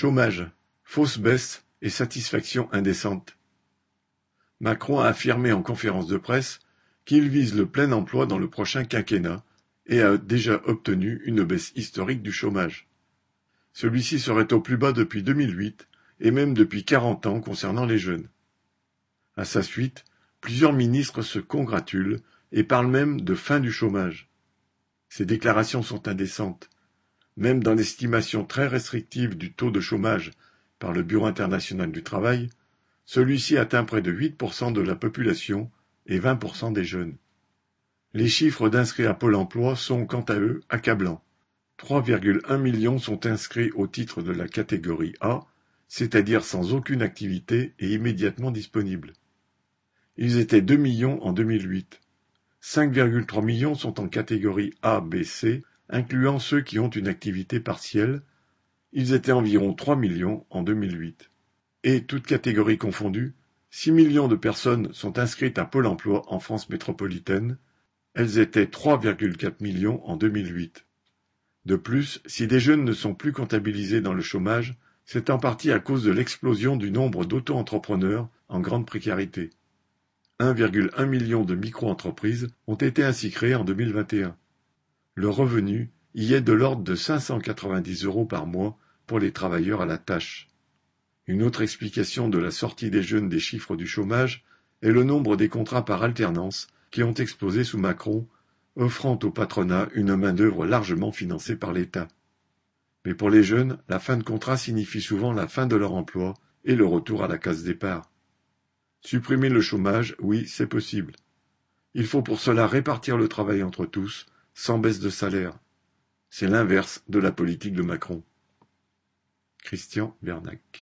Chômage, fausse baisse et satisfaction indécente. Macron a affirmé en conférence de presse qu'il vise le plein emploi dans le prochain quinquennat et a déjà obtenu une baisse historique du chômage. Celui-ci serait au plus bas depuis 2008 et même depuis 40 ans concernant les jeunes. À sa suite, plusieurs ministres se congratulent et parlent même de fin du chômage. Ces déclarations sont indécentes. Même dans l'estimation très restrictive du taux de chômage par le Bureau international du travail, celui-ci atteint près de 8% de la population et 20% des jeunes. Les chiffres d'inscrits à Pôle emploi sont quant à eux accablants. 3,1 millions sont inscrits au titre de la catégorie A, c'est-à-dire sans aucune activité et immédiatement disponibles. Ils étaient 2 millions en 2008. 5,3 millions sont en catégorie A, B, C, incluant ceux qui ont une activité partielle, ils étaient environ 3 millions en 2008. Et, toutes catégories confondues, 6 millions de personnes sont inscrites à Pôle emploi en France métropolitaine, elles étaient 3,4 millions en 2008. De plus, si des jeunes ne sont plus comptabilisés dans le chômage, c'est en partie à cause de l'explosion du nombre d'auto-entrepreneurs en grande précarité. 1,1 million de micro-entreprises ont été ainsi créées en 2021. Le revenu y est de l'ordre de 590 euros par mois pour les travailleurs à la tâche. Une autre explication de la sortie des jeunes des chiffres du chômage est le nombre des contrats par alternance qui ont explosé sous Macron, offrant au patronat une main-d'œuvre largement financée par l'État. Mais pour les jeunes, la fin de contrat signifie souvent la fin de leur emploi et le retour à la case départ. Supprimer le chômage, oui, c'est possible. Il faut pour cela répartir le travail entre tous, sans baisse de salaire. C'est l'inverse de la politique de Macron. Christian Bernac